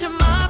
your a mind.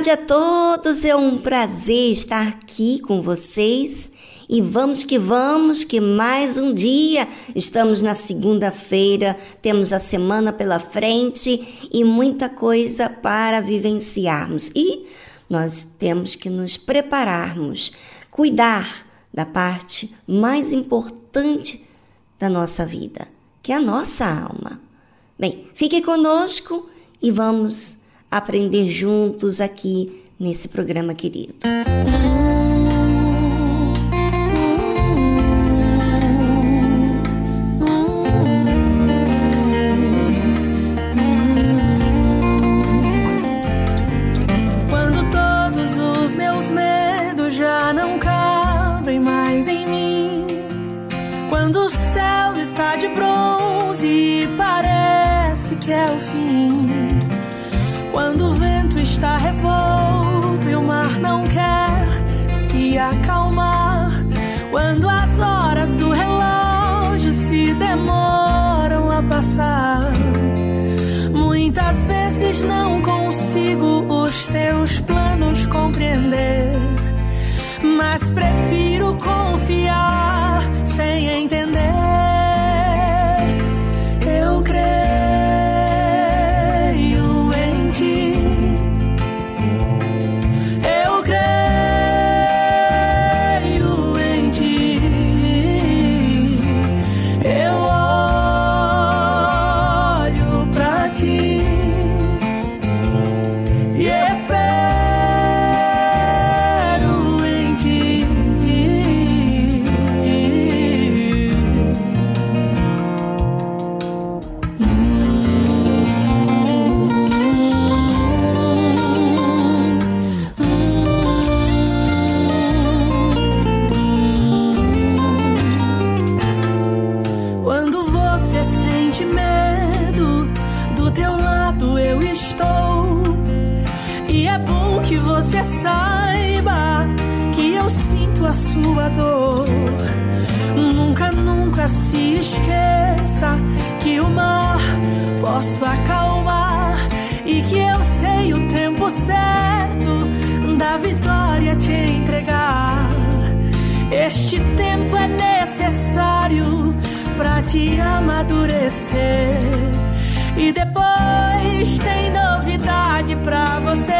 Tarde a todos, é um prazer estar aqui com vocês e vamos que vamos, que mais um dia. Estamos na segunda-feira, temos a semana pela frente e muita coisa para vivenciarmos. E nós temos que nos prepararmos, cuidar da parte mais importante da nossa vida, que é a nossa alma. Bem, fique conosco e vamos aprender juntos aqui nesse programa querido. Quando confiar posso acalmar e que eu sei o tempo certo da vitória te entregar. Este tempo é necessário para te amadurecer. E depois tem novidade pra você.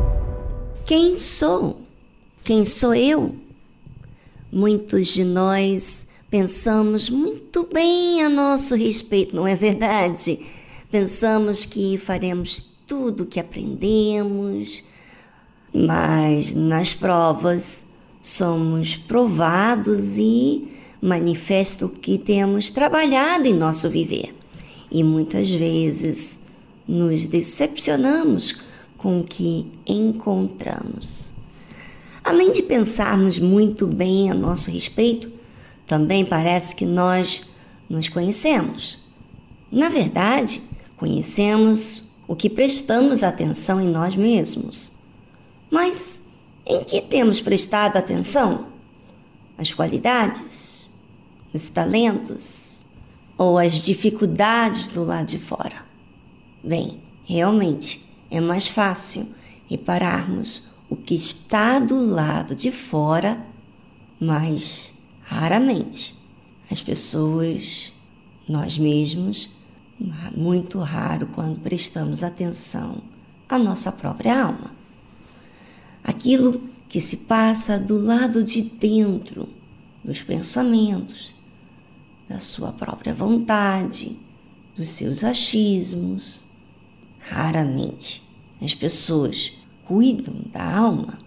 Quem sou? Quem sou eu? Muitos de nós pensamos muito bem a nosso respeito, não é verdade? Pensamos que faremos tudo o que aprendemos, mas nas provas somos provados e manifesto que temos trabalhado em nosso viver. E muitas vezes nos decepcionamos com que encontramos. Além de pensarmos muito bem a nosso respeito, também parece que nós nos conhecemos. Na verdade, conhecemos o que prestamos atenção em nós mesmos. Mas em que temos prestado atenção? As qualidades, os talentos ou as dificuldades do lado de fora? Bem, realmente é mais fácil repararmos o que está do lado de fora, mas raramente as pessoas, nós mesmos, muito raro quando prestamos atenção à nossa própria alma. Aquilo que se passa do lado de dentro dos pensamentos, da sua própria vontade, dos seus achismos. Raramente as pessoas cuidam da alma?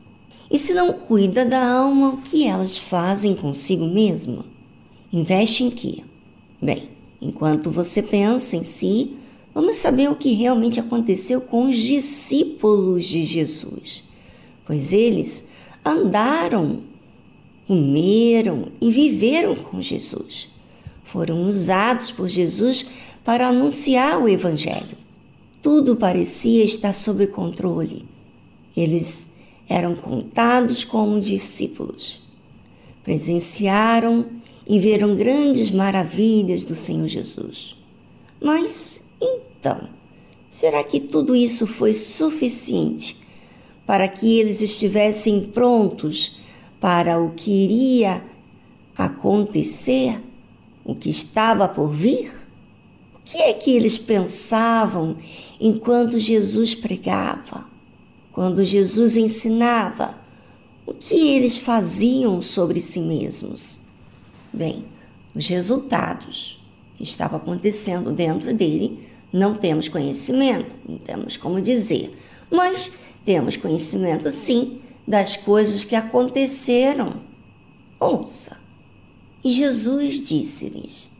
E se não cuida da alma, o que elas fazem consigo mesma? Investe em quê? Bem, enquanto você pensa em si, vamos saber o que realmente aconteceu com os discípulos de Jesus. Pois eles andaram, comeram e viveram com Jesus. Foram usados por Jesus para anunciar o Evangelho. Tudo parecia estar sob controle eles eram contados como discípulos. Presenciaram e viram grandes maravilhas do Senhor Jesus. Mas então, será que tudo isso foi suficiente para que eles estivessem prontos para o que iria acontecer, o que estava por vir? Que é que eles pensavam enquanto Jesus pregava? quando Jesus ensinava, o que eles faziam sobre si mesmos? Bem, os resultados que estavam acontecendo dentro dele, não temos conhecimento, não temos como dizer, mas temos conhecimento sim das coisas que aconteceram. Ouça. E Jesus disse-lhes: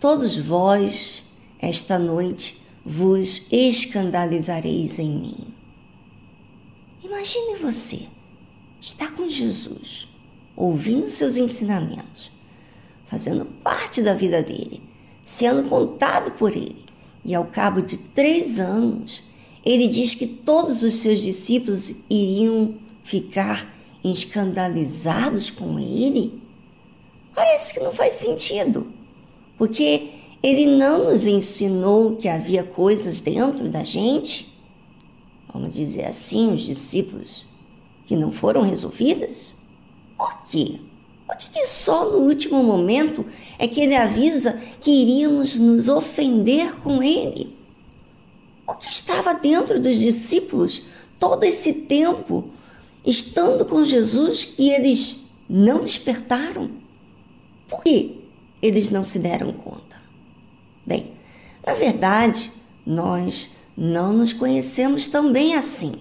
Todos vós, esta noite, vos escandalizareis em mim. Imagine você estar com Jesus, ouvindo seus ensinamentos, fazendo parte da vida dele, sendo contado por ele, e ao cabo de três anos, ele diz que todos os seus discípulos iriam ficar escandalizados com ele? Parece que não faz sentido, porque ele não nos ensinou que havia coisas dentro da gente vamos dizer assim, os discípulos, que não foram resolvidas? Por quê? Por que, só no último momento é que ele avisa que iríamos nos ofender com ele? O que estava dentro dos discípulos todo esse tempo, estando com Jesus, que eles não despertaram? Por que eles não se deram conta? Bem, na verdade, nós não nos conhecemos tão bem assim,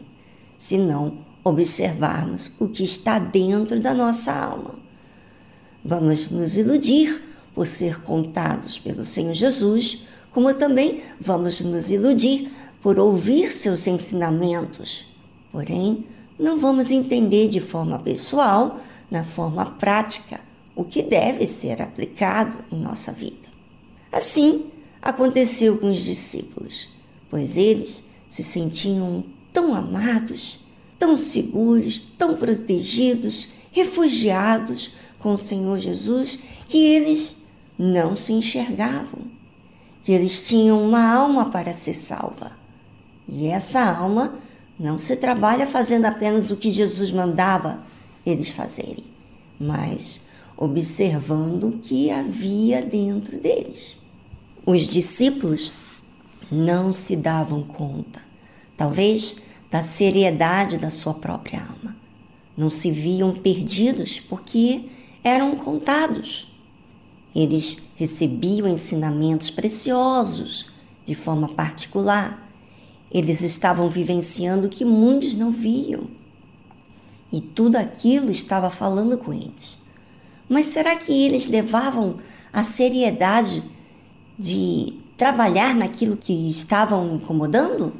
se não observarmos o que está dentro da nossa alma. Vamos nos iludir por ser contados pelo Senhor Jesus, como também vamos nos iludir por ouvir seus ensinamentos. Porém, não vamos entender de forma pessoal, na forma prática, o que deve ser aplicado em nossa vida. Assim aconteceu com os discípulos pois eles se sentiam tão amados, tão seguros, tão protegidos, refugiados com o Senhor Jesus, que eles não se enxergavam, que eles tinham uma alma para ser salva. E essa alma não se trabalha fazendo apenas o que Jesus mandava eles fazerem, mas observando o que havia dentro deles. Os discípulos não se davam conta, talvez da seriedade da sua própria alma. Não se viam perdidos porque eram contados. Eles recebiam ensinamentos preciosos de forma particular. Eles estavam vivenciando o que muitos não viam. E tudo aquilo estava falando com eles. Mas será que eles levavam a seriedade de trabalhar naquilo que estavam incomodando?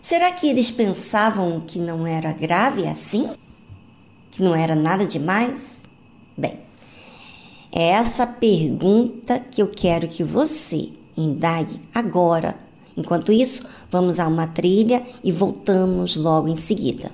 Será que eles pensavam que não era grave assim? Que não era nada demais? Bem, é essa pergunta que eu quero que você indague agora. Enquanto isso, vamos a uma trilha e voltamos logo em seguida.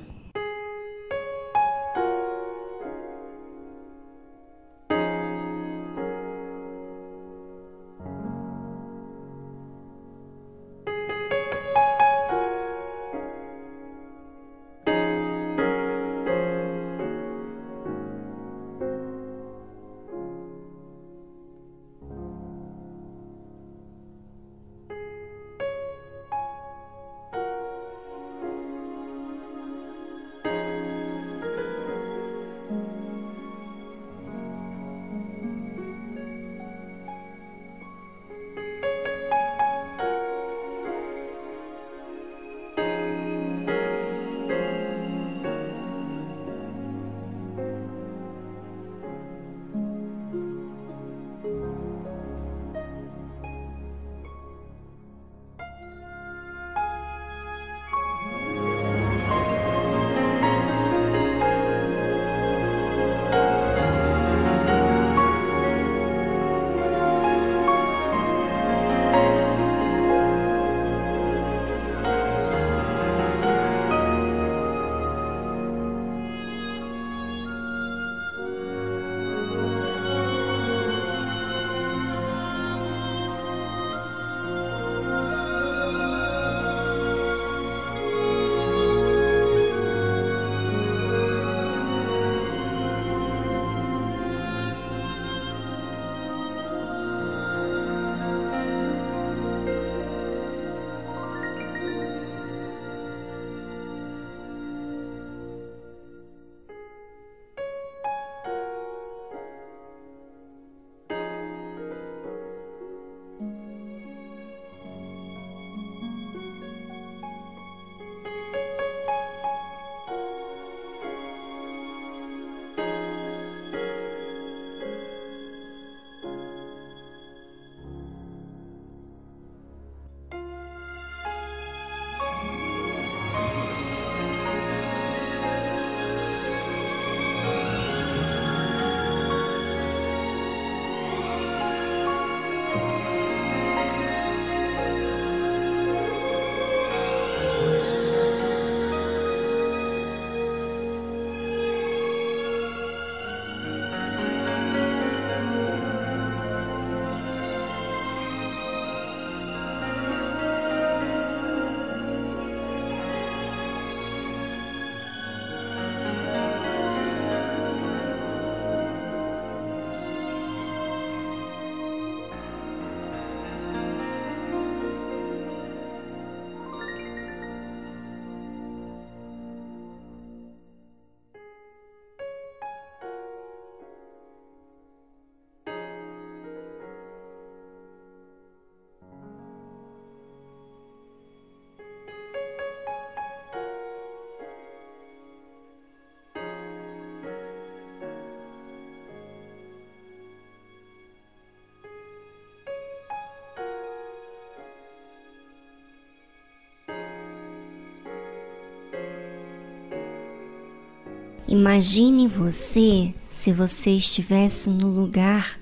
Imagine você se você estivesse no lugar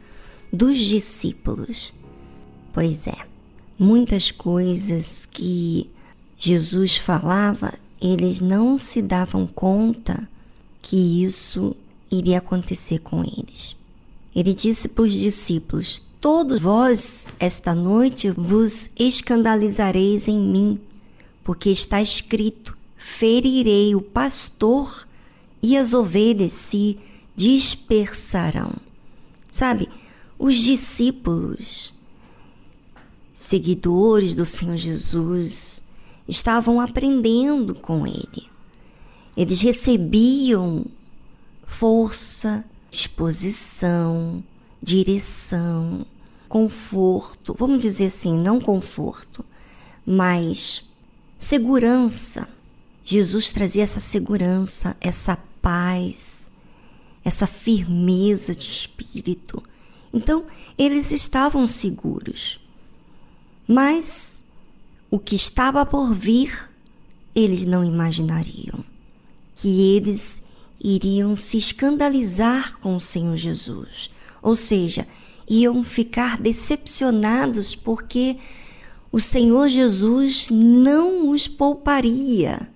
dos discípulos. Pois é, muitas coisas que Jesus falava, eles não se davam conta que isso iria acontecer com eles. Ele disse para os discípulos: Todos vós, esta noite, vos escandalizareis em mim, porque está escrito: ferirei o pastor e as ovelhas se dispersarão. Sabe, os discípulos, seguidores do Senhor Jesus, estavam aprendendo com ele. Eles recebiam força, disposição, direção, conforto, vamos dizer assim, não conforto, mas segurança. Jesus trazia essa segurança, essa paz, essa firmeza de espírito. Então, eles estavam seguros. Mas o que estava por vir, eles não imaginariam. Que eles iriam se escandalizar com o Senhor Jesus. Ou seja, iam ficar decepcionados porque o Senhor Jesus não os pouparia.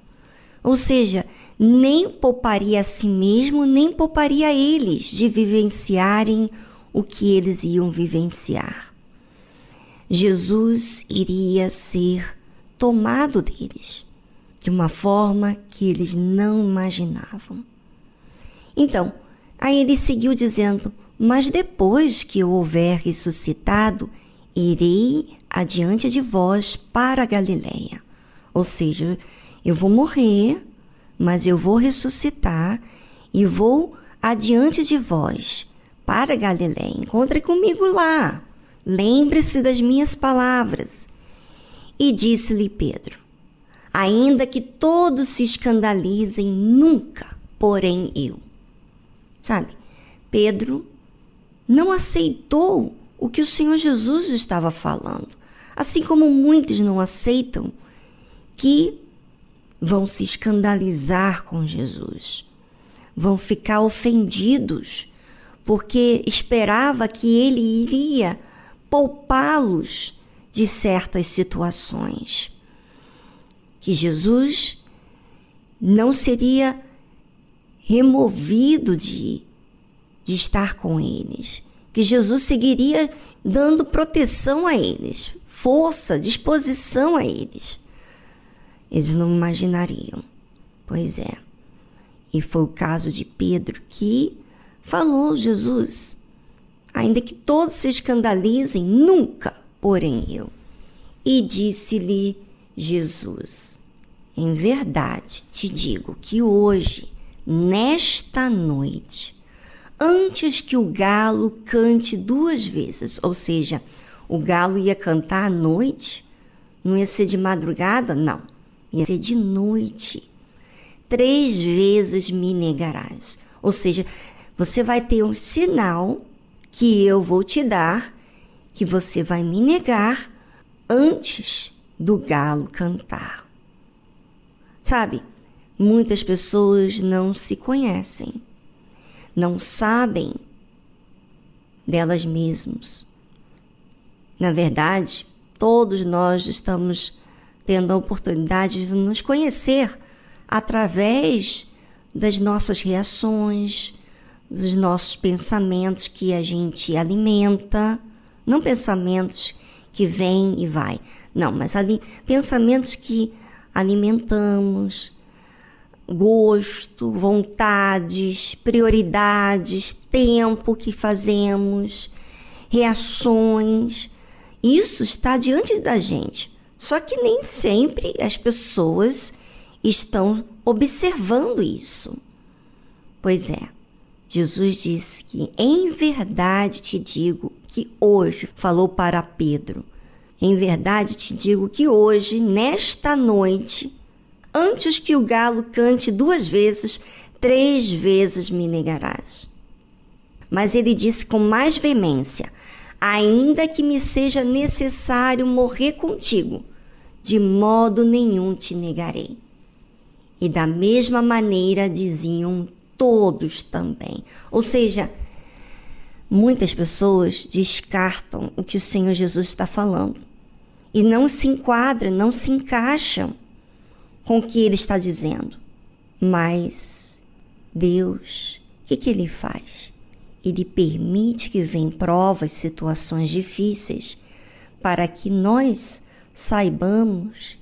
Ou seja, nem pouparia a si mesmo, nem pouparia eles de vivenciarem o que eles iam vivenciar. Jesus iria ser tomado deles de uma forma que eles não imaginavam. Então, aí ele seguiu dizendo: Mas depois que eu houver ressuscitado, irei adiante de vós para a Galiléia. Ou seja, eu vou morrer, mas eu vou ressuscitar e vou adiante de vós para Galiléia. Encontre comigo lá. Lembre-se das minhas palavras. E disse-lhe Pedro: Ainda que todos se escandalizem, nunca, porém eu. Sabe, Pedro não aceitou o que o Senhor Jesus estava falando, assim como muitos não aceitam que vão se escandalizar com Jesus, vão ficar ofendidos, porque esperava que ele iria poupá-los de certas situações. Que Jesus não seria removido de, de estar com eles, que Jesus seguiria dando proteção a eles, força, disposição a eles. Eles não imaginariam. Pois é. E foi o caso de Pedro que falou Jesus. Ainda que todos se escandalizem, nunca, porém eu. E disse-lhe Jesus: Em verdade te digo que hoje, nesta noite, antes que o galo cante duas vezes, ou seja, o galo ia cantar à noite, não ia ser de madrugada, não ia ser de noite. Três vezes me negarás. Ou seja, você vai ter um sinal que eu vou te dar que você vai me negar antes do galo cantar. Sabe, muitas pessoas não se conhecem, não sabem delas mesmas. Na verdade, todos nós estamos tendo a oportunidade de nos conhecer através das nossas reações, dos nossos pensamentos que a gente alimenta, não pensamentos que vêm e vai, não, mas ali pensamentos que alimentamos, gosto, vontades, prioridades, tempo que fazemos, reações. Isso está diante da gente. Só que nem sempre as pessoas estão observando isso. Pois é, Jesus disse que em verdade te digo que hoje, falou para Pedro, em verdade te digo que hoje, nesta noite, antes que o galo cante duas vezes, três vezes me negarás. Mas ele disse com mais veemência: ainda que me seja necessário morrer contigo, de modo nenhum te negarei. E da mesma maneira diziam todos também. Ou seja, muitas pessoas descartam o que o Senhor Jesus está falando e não se enquadram, não se encaixam com o que ele está dizendo. Mas Deus, o que, que ele faz? Ele permite que venham provas, situações difíceis, para que nós saibamos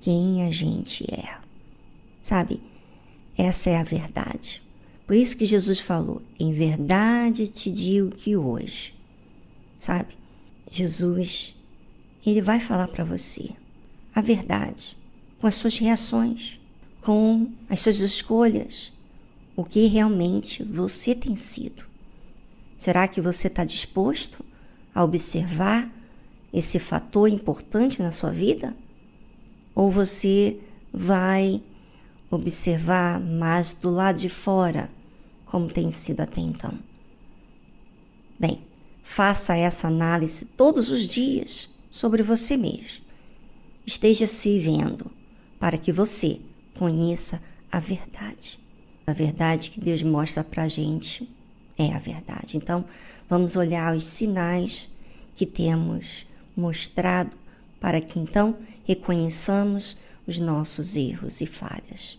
quem a gente é. Sabe? Essa é a verdade. Por isso que Jesus falou: em verdade te digo que hoje, sabe? Jesus, ele vai falar para você a verdade, com as suas reações, com as suas escolhas, o que realmente você tem sido. Será que você está disposto a observar esse fator importante na sua vida? Ou você vai observar mais do lado de fora, como tem sido até então? Bem, faça essa análise todos os dias sobre você mesmo. Esteja se vendo para que você conheça a verdade. A verdade que Deus mostra para a gente é a verdade. Então, vamos olhar os sinais que temos mostrado para que então reconheçamos os nossos erros e falhas.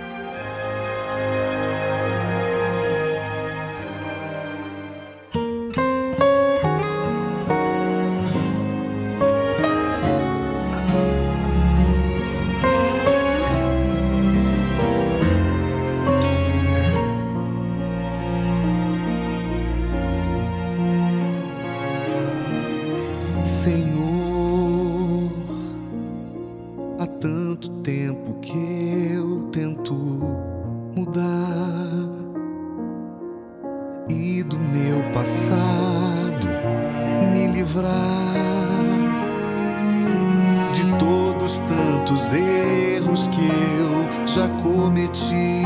Erros que eu já cometi.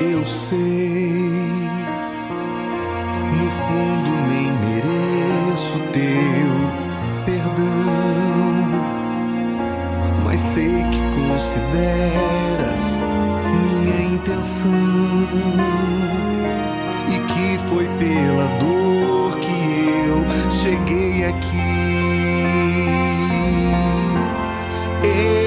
Eu sei, no fundo nem mereço teu perdão, mas sei que consideras minha intenção e que foi eu cheguei aqui. Eu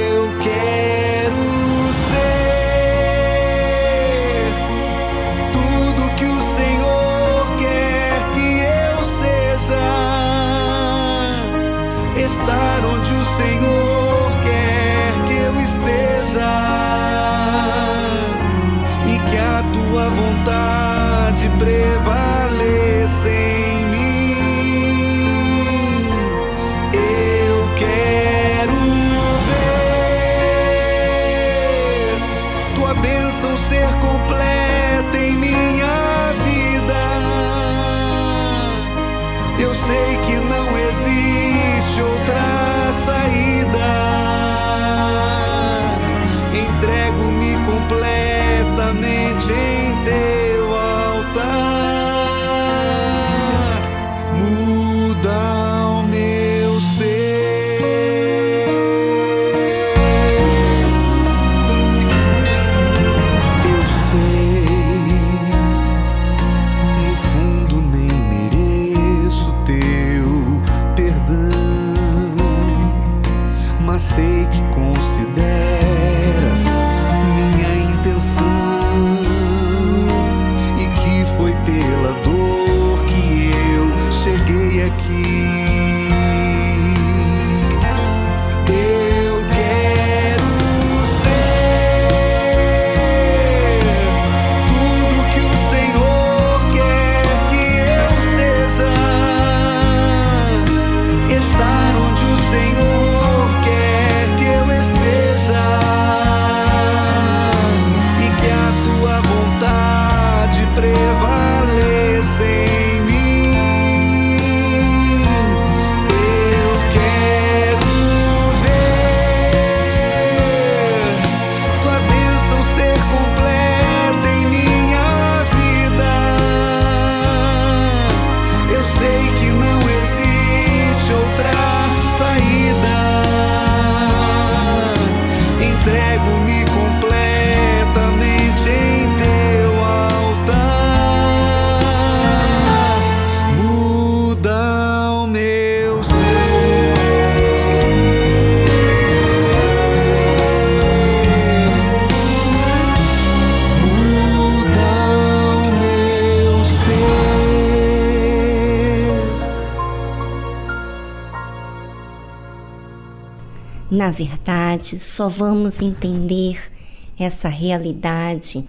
Na verdade, só vamos entender essa realidade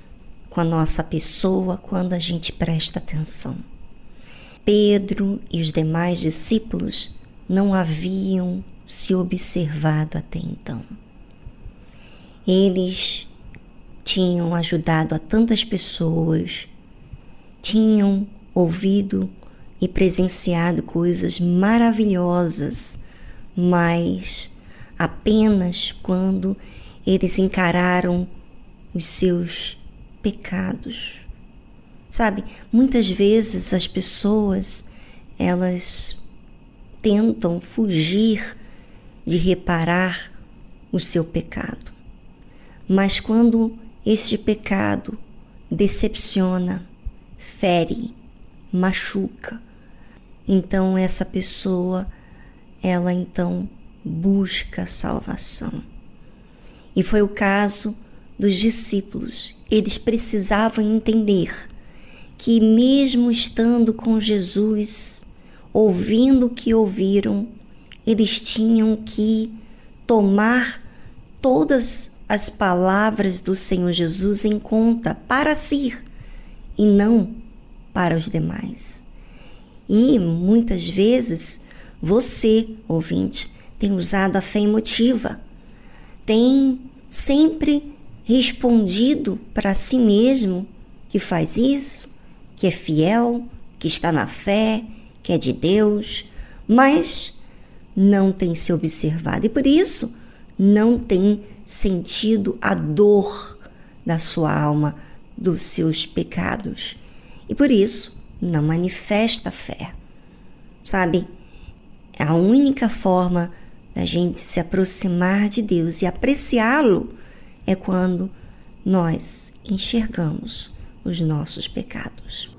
com a nossa pessoa quando a gente presta atenção. Pedro e os demais discípulos não haviam se observado até então. Eles tinham ajudado a tantas pessoas, tinham ouvido e presenciado coisas maravilhosas, mas apenas quando eles encararam os seus pecados. Sabe, muitas vezes as pessoas elas tentam fugir de reparar o seu pecado. Mas quando este pecado decepciona, fere, machuca, então essa pessoa ela então busca salvação. E foi o caso dos discípulos. Eles precisavam entender que, mesmo estando com Jesus, ouvindo o que ouviram, eles tinham que tomar todas as palavras do Senhor Jesus em conta para si e não para os demais. E muitas vezes você, ouvinte, tem usado a fé emotiva, tem sempre respondido para si mesmo que faz isso, que é fiel, que está na fé, que é de Deus, mas não tem se observado e por isso não tem sentido a dor da sua alma, dos seus pecados. E por isso não manifesta fé. Sabe? A única forma da gente se aproximar de Deus e apreciá-lo é quando nós enxergamos os nossos pecados.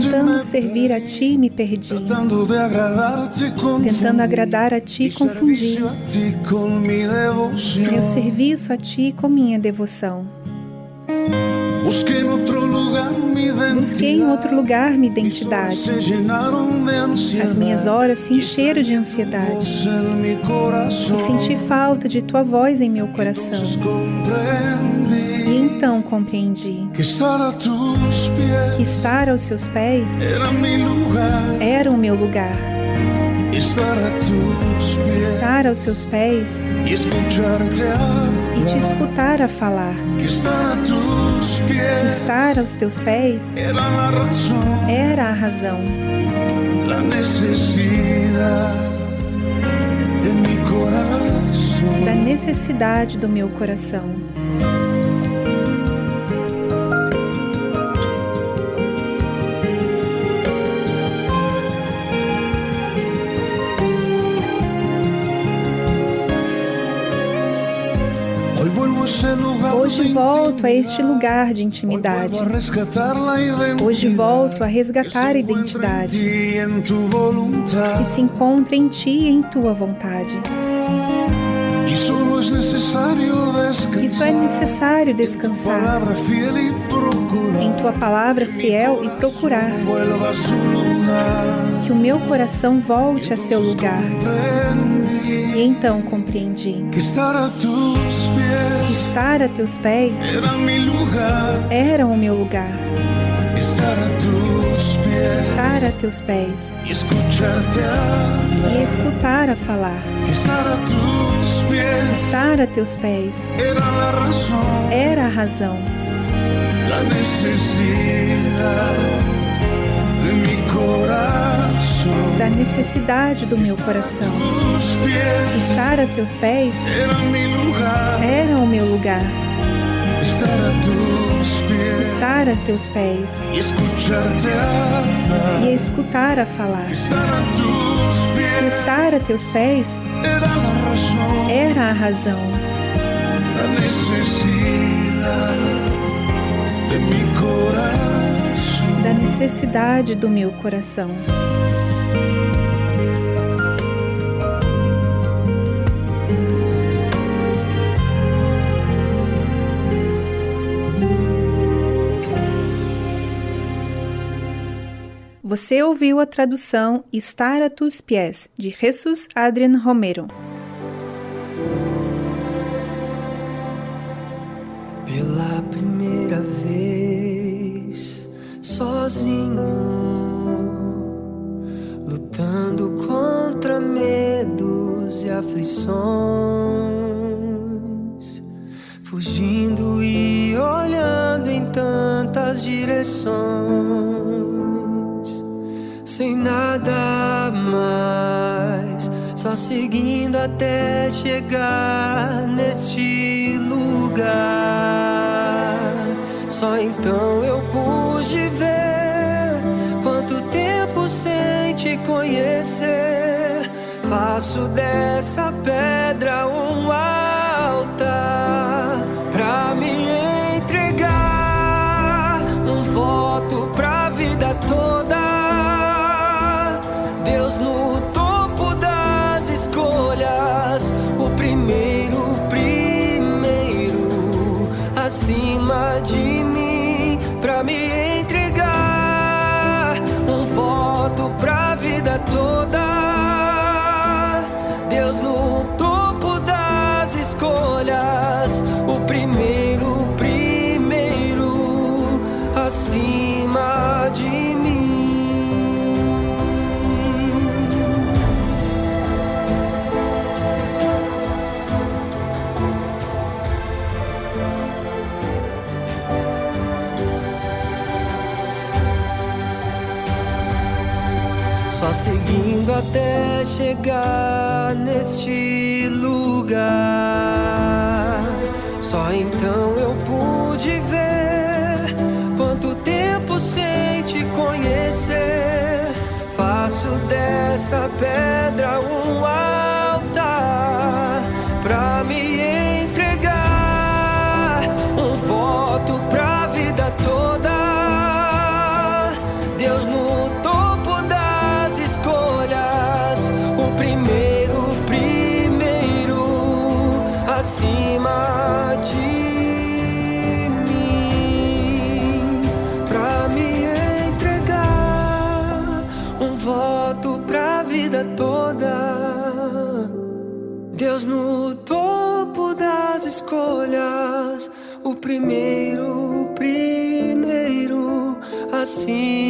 Tentando servir a ti, me perdi. Tentando agradar a ti, confundi. Meu serviço a ti com minha devoção. Busquei em outro lugar minha identidade. As minhas horas se encheram de ansiedade. E senti falta de tua voz em meu coração. E então compreendi que estar aos seus pés era o meu lugar. Estar aos seus pés e te escutar a falar. Estar aos teus pés era a razão. Da necessidade do meu coração. Hoje volto a este lugar de intimidade. Hoje volto a resgatar a identidade. Que se encontra em ti e em tua vontade. Isso é necessário descansar. em tua palavra fiel e procurar. que o meu coração volte a seu lugar. E então compreendi. Que estar a teus pés. Era o meu lugar. Estar a teus pés. E escutar a falar. Estar a teus pés. Era a razão da necessidade do meu coração. Estar a teus pés era o meu lugar. Estar a teus pés e escutar a falar. Estar a teus pés era a razão da necessidade do meu coração. Você ouviu a tradução Estar a tus pés, de Jesus Adrian Romero. Pela primeira vez, sozinho, lutando contra medos e aflições, fugindo e olhando em tantas direções sem nada mais, só seguindo até chegar neste lugar. Só então eu pude ver quanto tempo sem te conhecer. Faço dessa pedra um altar até chegar neste lugar. Só então eu pude ver quanto tempo sem te conhecer. Faço dessa pedra um no topo das escolhas, o primeiro, primeiro acima.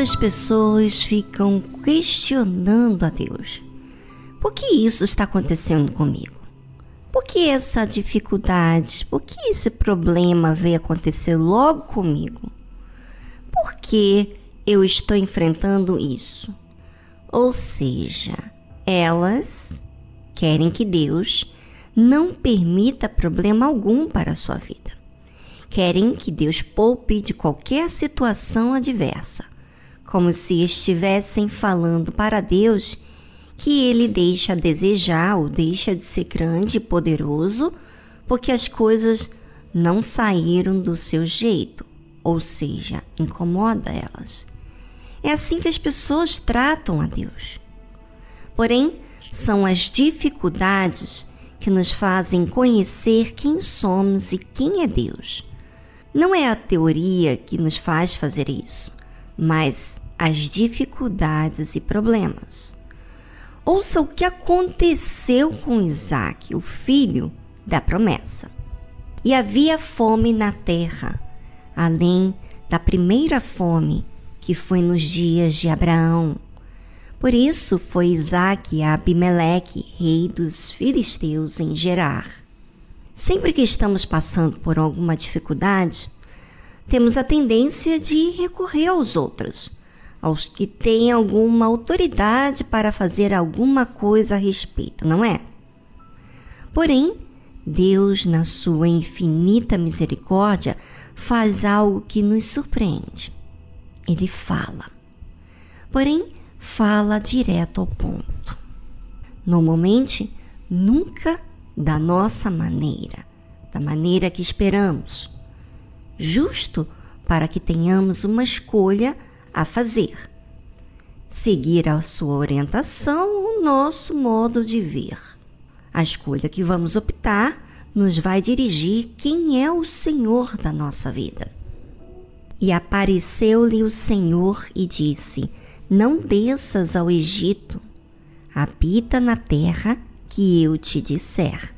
Quantas pessoas ficam questionando a Deus? Por que isso está acontecendo comigo? Por que essa dificuldade? Por que esse problema veio acontecer logo comigo? Por que eu estou enfrentando isso? Ou seja, elas querem que Deus não permita problema algum para a sua vida. Querem que Deus poupe de qualquer situação adversa como se estivessem falando para Deus que ele deixa a desejar ou deixa de ser grande e poderoso porque as coisas não saíram do seu jeito, ou seja, incomoda elas. É assim que as pessoas tratam a Deus. Porém, são as dificuldades que nos fazem conhecer quem somos e quem é Deus. Não é a teoria que nos faz fazer isso, mas as dificuldades e problemas. Ouça o que aconteceu com Isaac, o filho da promessa. E havia fome na terra, além da primeira fome que foi nos dias de Abraão. Por isso foi Isaac a Abimeleque, rei dos filisteus, em Gerar. Sempre que estamos passando por alguma dificuldade, temos a tendência de recorrer aos outros, aos que têm alguma autoridade para fazer alguma coisa a respeito, não é? Porém, Deus, na sua infinita misericórdia, faz algo que nos surpreende. Ele fala. Porém, fala direto ao ponto. Normalmente, nunca da nossa maneira, da maneira que esperamos, justo para que tenhamos uma escolha a fazer. Seguir a sua orientação, o nosso modo de ver. A escolha que vamos optar nos vai dirigir quem é o Senhor da nossa vida. E apareceu-lhe o Senhor e disse: Não desças ao Egito, habita na terra que eu te disser.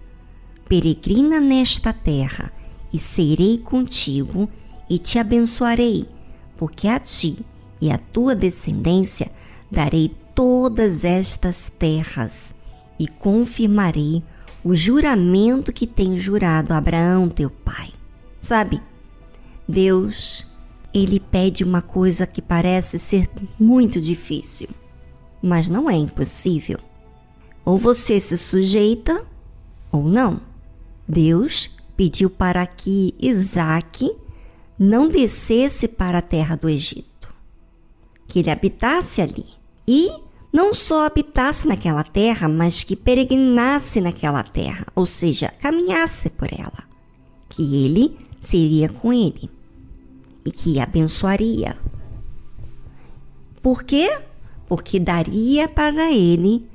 Peregrina nesta terra, e serei contigo, e te abençoarei, porque a ti e à tua descendência darei todas estas terras e confirmarei o juramento que tenho jurado a Abraão, teu pai. Sabe, Deus, ele pede uma coisa que parece ser muito difícil, mas não é impossível. Ou você se sujeita ou não. Deus pediu para que Isaac não descesse para a terra do Egito que ele habitasse ali. E não só habitasse naquela terra, mas que peregrinasse naquela terra, ou seja, caminhasse por ela. Que ele seria com ele e que abençoaria. Por quê? Porque daria para ele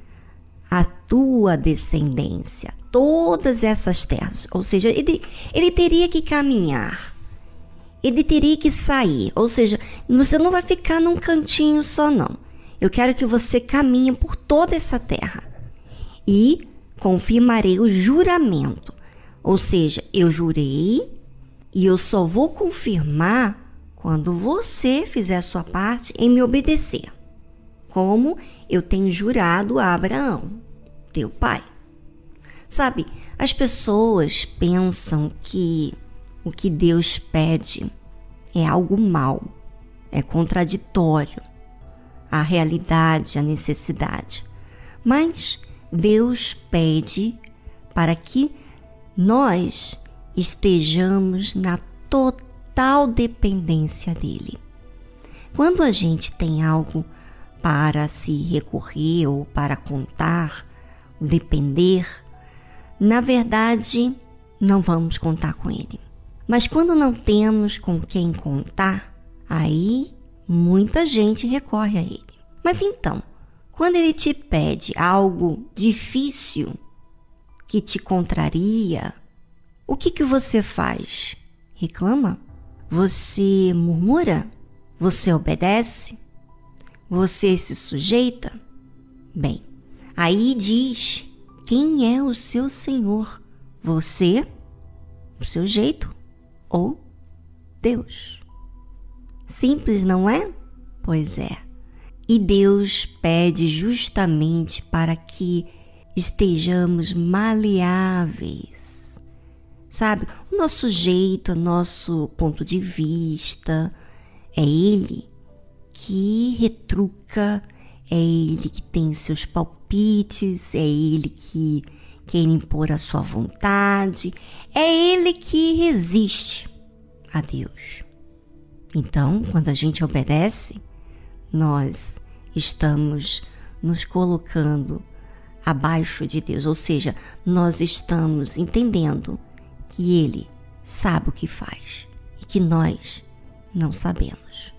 a tua descendência, todas essas terras. Ou seja, ele, ele teria que caminhar ele teria que sair. Ou seja, você não vai ficar num cantinho só, não. eu quero que você caminhe por toda essa terra e confirmarei o juramento. Ou seja, eu jurei e eu só vou confirmar quando você fizer a sua parte em me obedecer, como eu tenho jurado a Abraão, teu pai. Sabe, as pessoas pensam que o que Deus pede é algo mal, é contraditório à realidade, à necessidade. Mas Deus pede para que nós estejamos na total dependência dele. Quando a gente tem algo para se recorrer ou para contar, depender, na verdade, não vamos contar com ele. Mas quando não temos com quem contar, aí muita gente recorre a ele. Mas então, quando ele te pede algo difícil que te contraria, o que, que você faz? Reclama? Você murmura? Você obedece? Você se sujeita? Bem, aí diz quem é o seu Senhor: você, o seu jeito ou Deus. Simples, não é? Pois é. E Deus pede justamente para que estejamos maleáveis. Sabe? O nosso jeito, o nosso ponto de vista, é Ele que retruca, é Ele que tem os seus palpites, é Ele que quer impor a sua vontade, é Ele que resiste a Deus. Então, quando a gente obedece, nós estamos nos colocando abaixo de Deus, ou seja, nós estamos entendendo que Ele sabe o que faz e que nós não sabemos.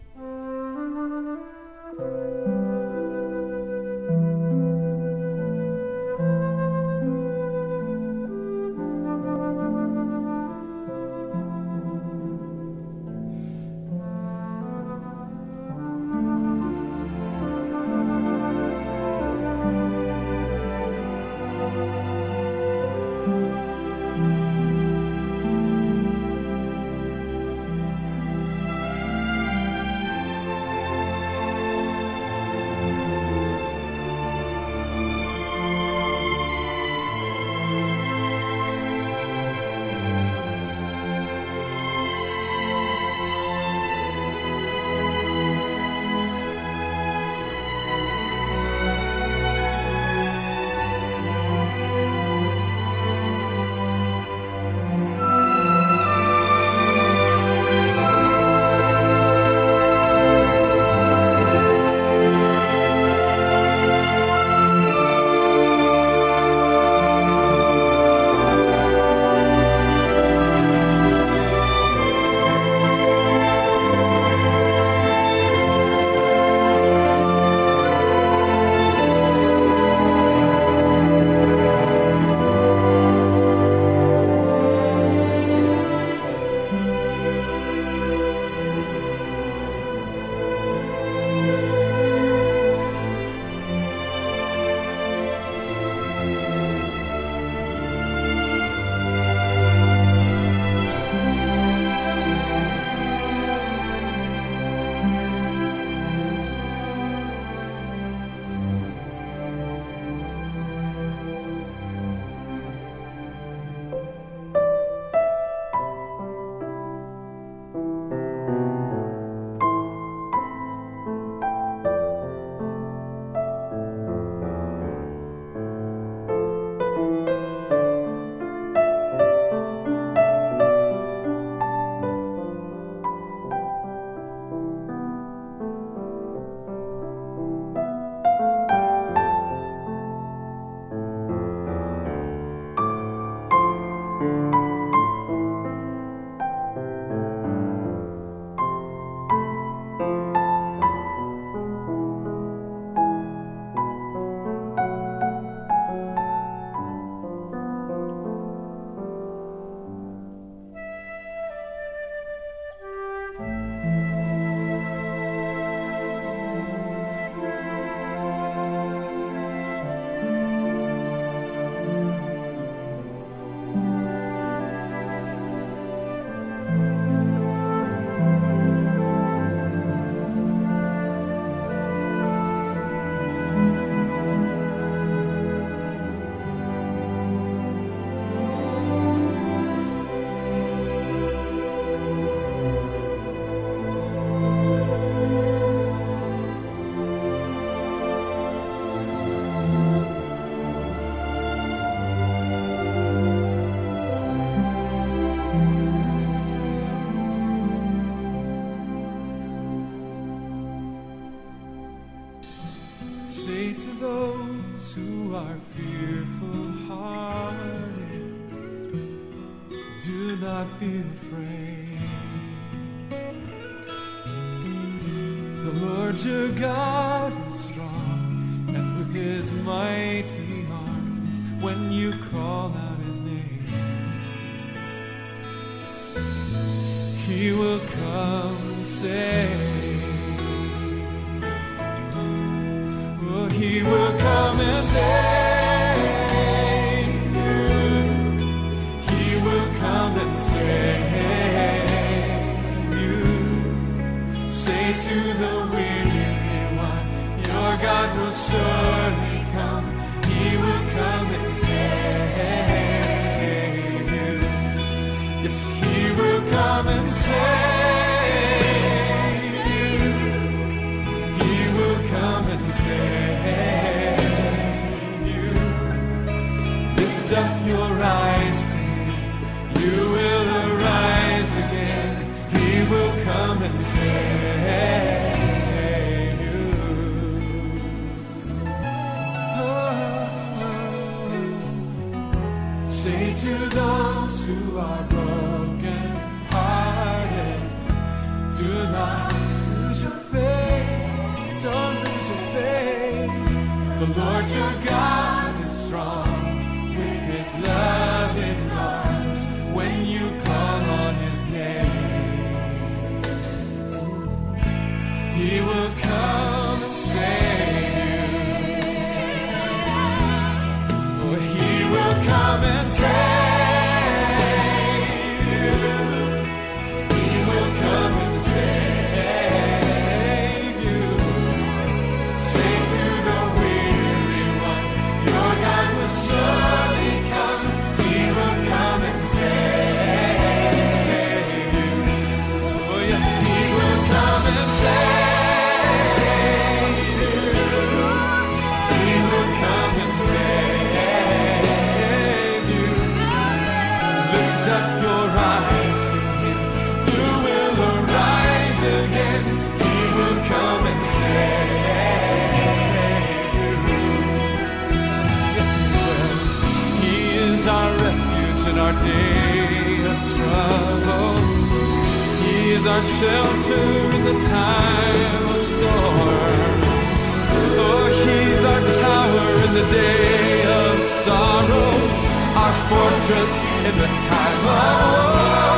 fortress in the time of war.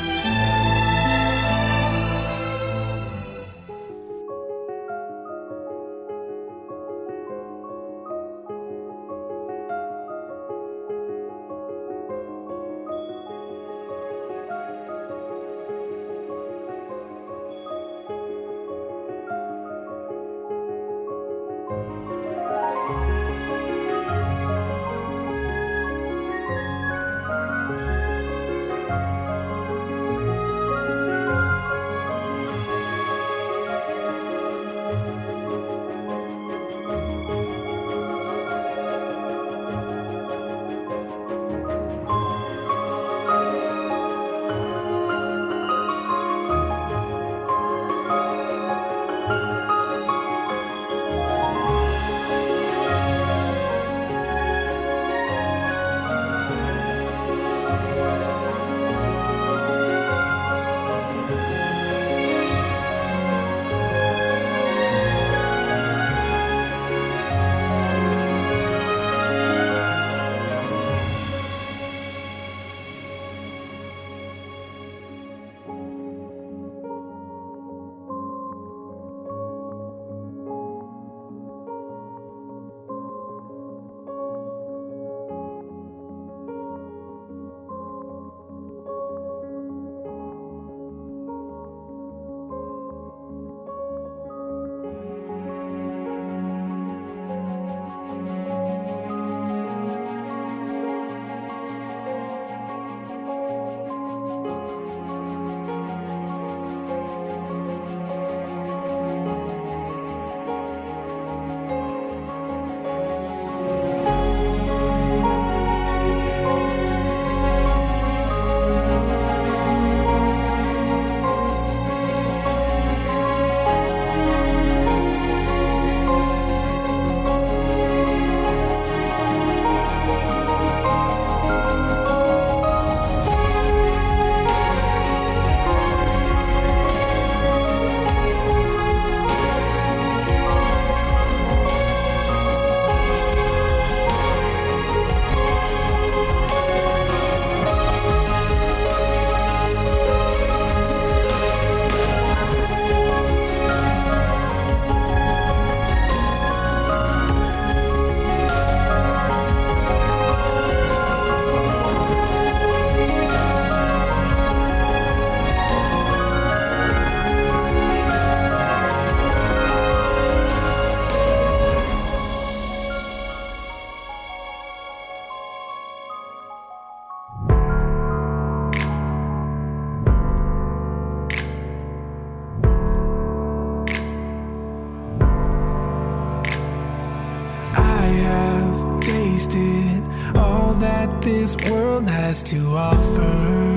this world has to offer.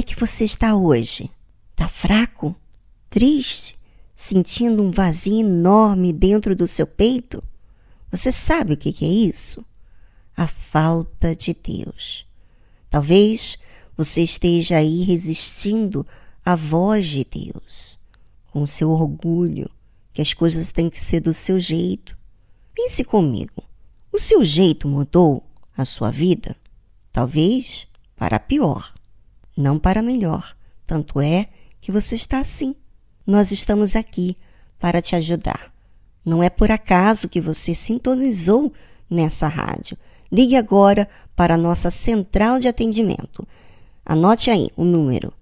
É que você está hoje? Tá fraco? Triste? Sentindo um vazio enorme dentro do seu peito? Você sabe o que é isso? A falta de Deus. Talvez você esteja aí resistindo à voz de Deus, com seu orgulho, que as coisas têm que ser do seu jeito. Pense comigo. O seu jeito mudou a sua vida? Talvez para pior, não para melhor. Tanto é que você está assim. Nós estamos aqui para te ajudar. Não é por acaso que você sintonizou nessa rádio. Ligue agora para a nossa central de atendimento. Anote aí o número.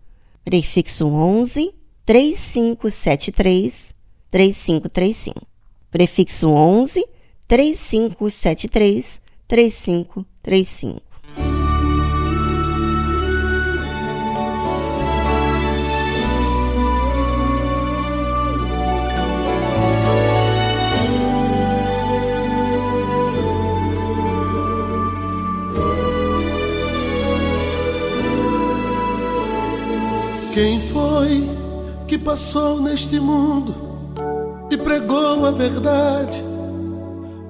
Prefixo 11 3573 3535. Prefixo 11 3573 3535. Quem foi que passou neste mundo e pregou a verdade,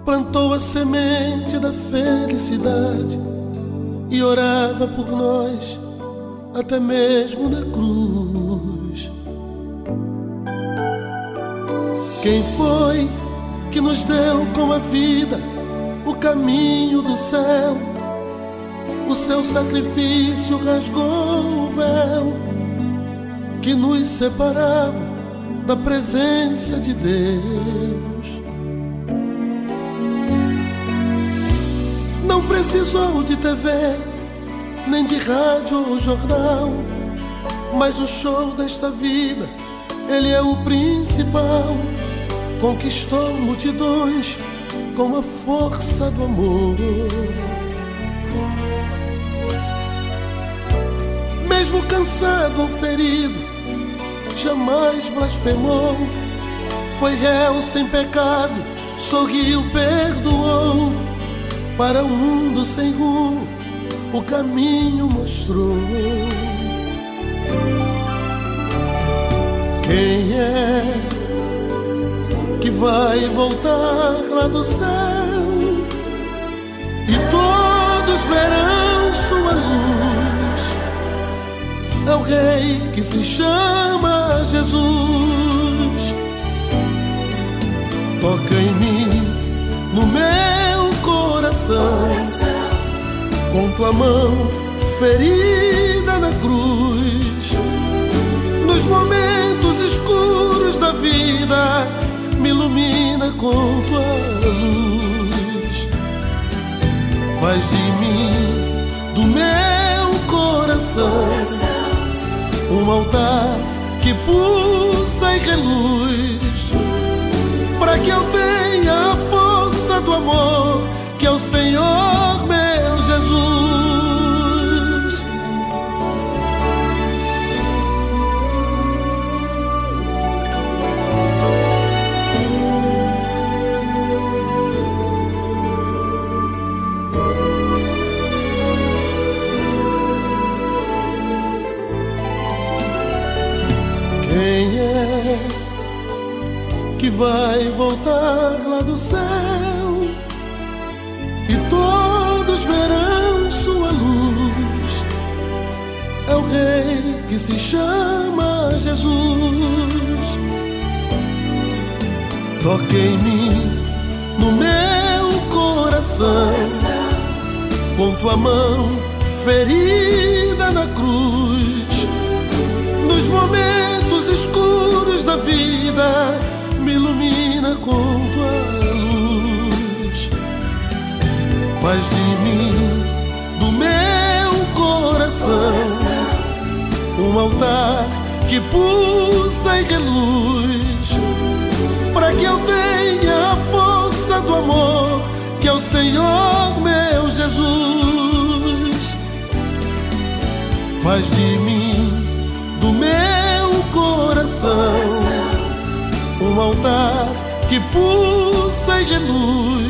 plantou a semente da felicidade e orava por nós até mesmo na cruz? Quem foi que nos deu com a vida o caminho do céu? O seu sacrifício rasgou o véu que nos separava da presença de Deus. Não precisou de TV, nem de rádio ou jornal, mas o show desta vida, ele é o principal. Conquistou multidões com a força do amor. Mesmo cansado ou ferido, jamais blasfemou. Foi réu sem pecado, sorriu, perdoou. Para um mundo sem rumo, o caminho mostrou. Quem é que vai voltar lá do céu? E todos verão Rei que se chama Jesus. Toca em mim, no meu coração, com tua mão ferida na cruz. Nos momentos escuros da vida, me ilumina com tua luz. Faz de mim, do meu coração, um altar que pulsa e reluz. Para que eu tenha a força do amor que é o Senhor vai voltar lá do céu e todos verão sua luz? É o Rei que se chama Jesus. Toque em mim, no meu coração, com tua mão ferida na cruz. Nos momentos escuros da vida, Faz de mim, do meu coração, um altar que pulsa e reluz. Para que eu tenha a força do amor que é o Senhor meu Jesus. Faz de mim, do meu coração, um altar que pulsa e reluz.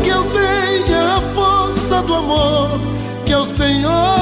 Que eu tenha a força do amor que é o Senhor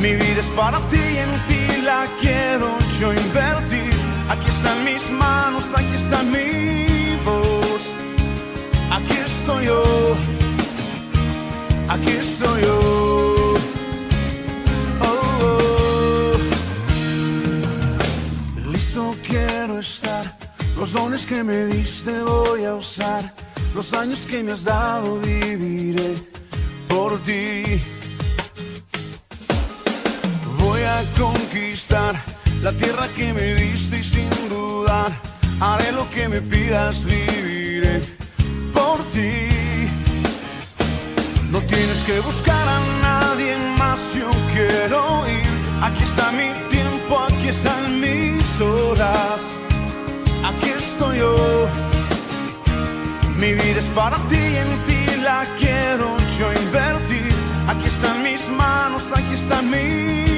Mi vida es para ti y en ti la quiero yo invertir. Aquí están mis manos, aquí está mi voz. Aquí estoy yo. Aquí estoy yo. Oh, oh. Listo quiero estar. Los dones que me diste voy a usar. Los años que me has dado viviré por ti. Conquistar la tierra que me diste y sin dudar haré lo que me pidas, viviré por ti. No tienes que buscar a nadie más, yo quiero ir. Aquí está mi tiempo, aquí están mis horas. Aquí estoy yo. Mi vida es para ti y en ti la quiero yo invertir. Aquí están mis manos, aquí está mi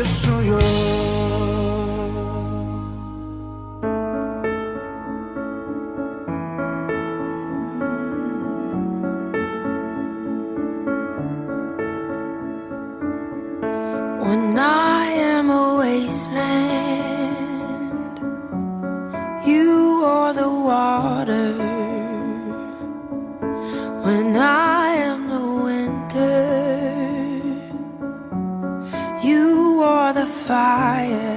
的所有 fire.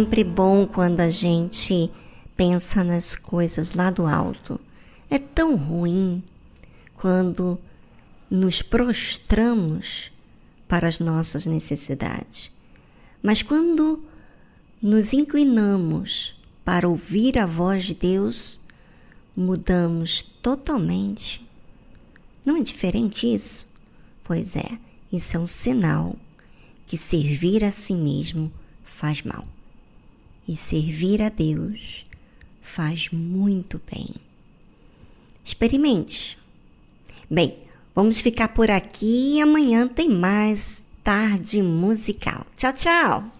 sempre bom quando a gente pensa nas coisas lá do alto. É tão ruim quando nos prostramos para as nossas necessidades. Mas quando nos inclinamos para ouvir a voz de Deus, mudamos totalmente. Não é diferente isso? Pois é, isso é um sinal que servir a si mesmo faz mal. E servir a Deus faz muito bem. Experimente. Bem, vamos ficar por aqui e amanhã tem mais tarde musical. Tchau, tchau!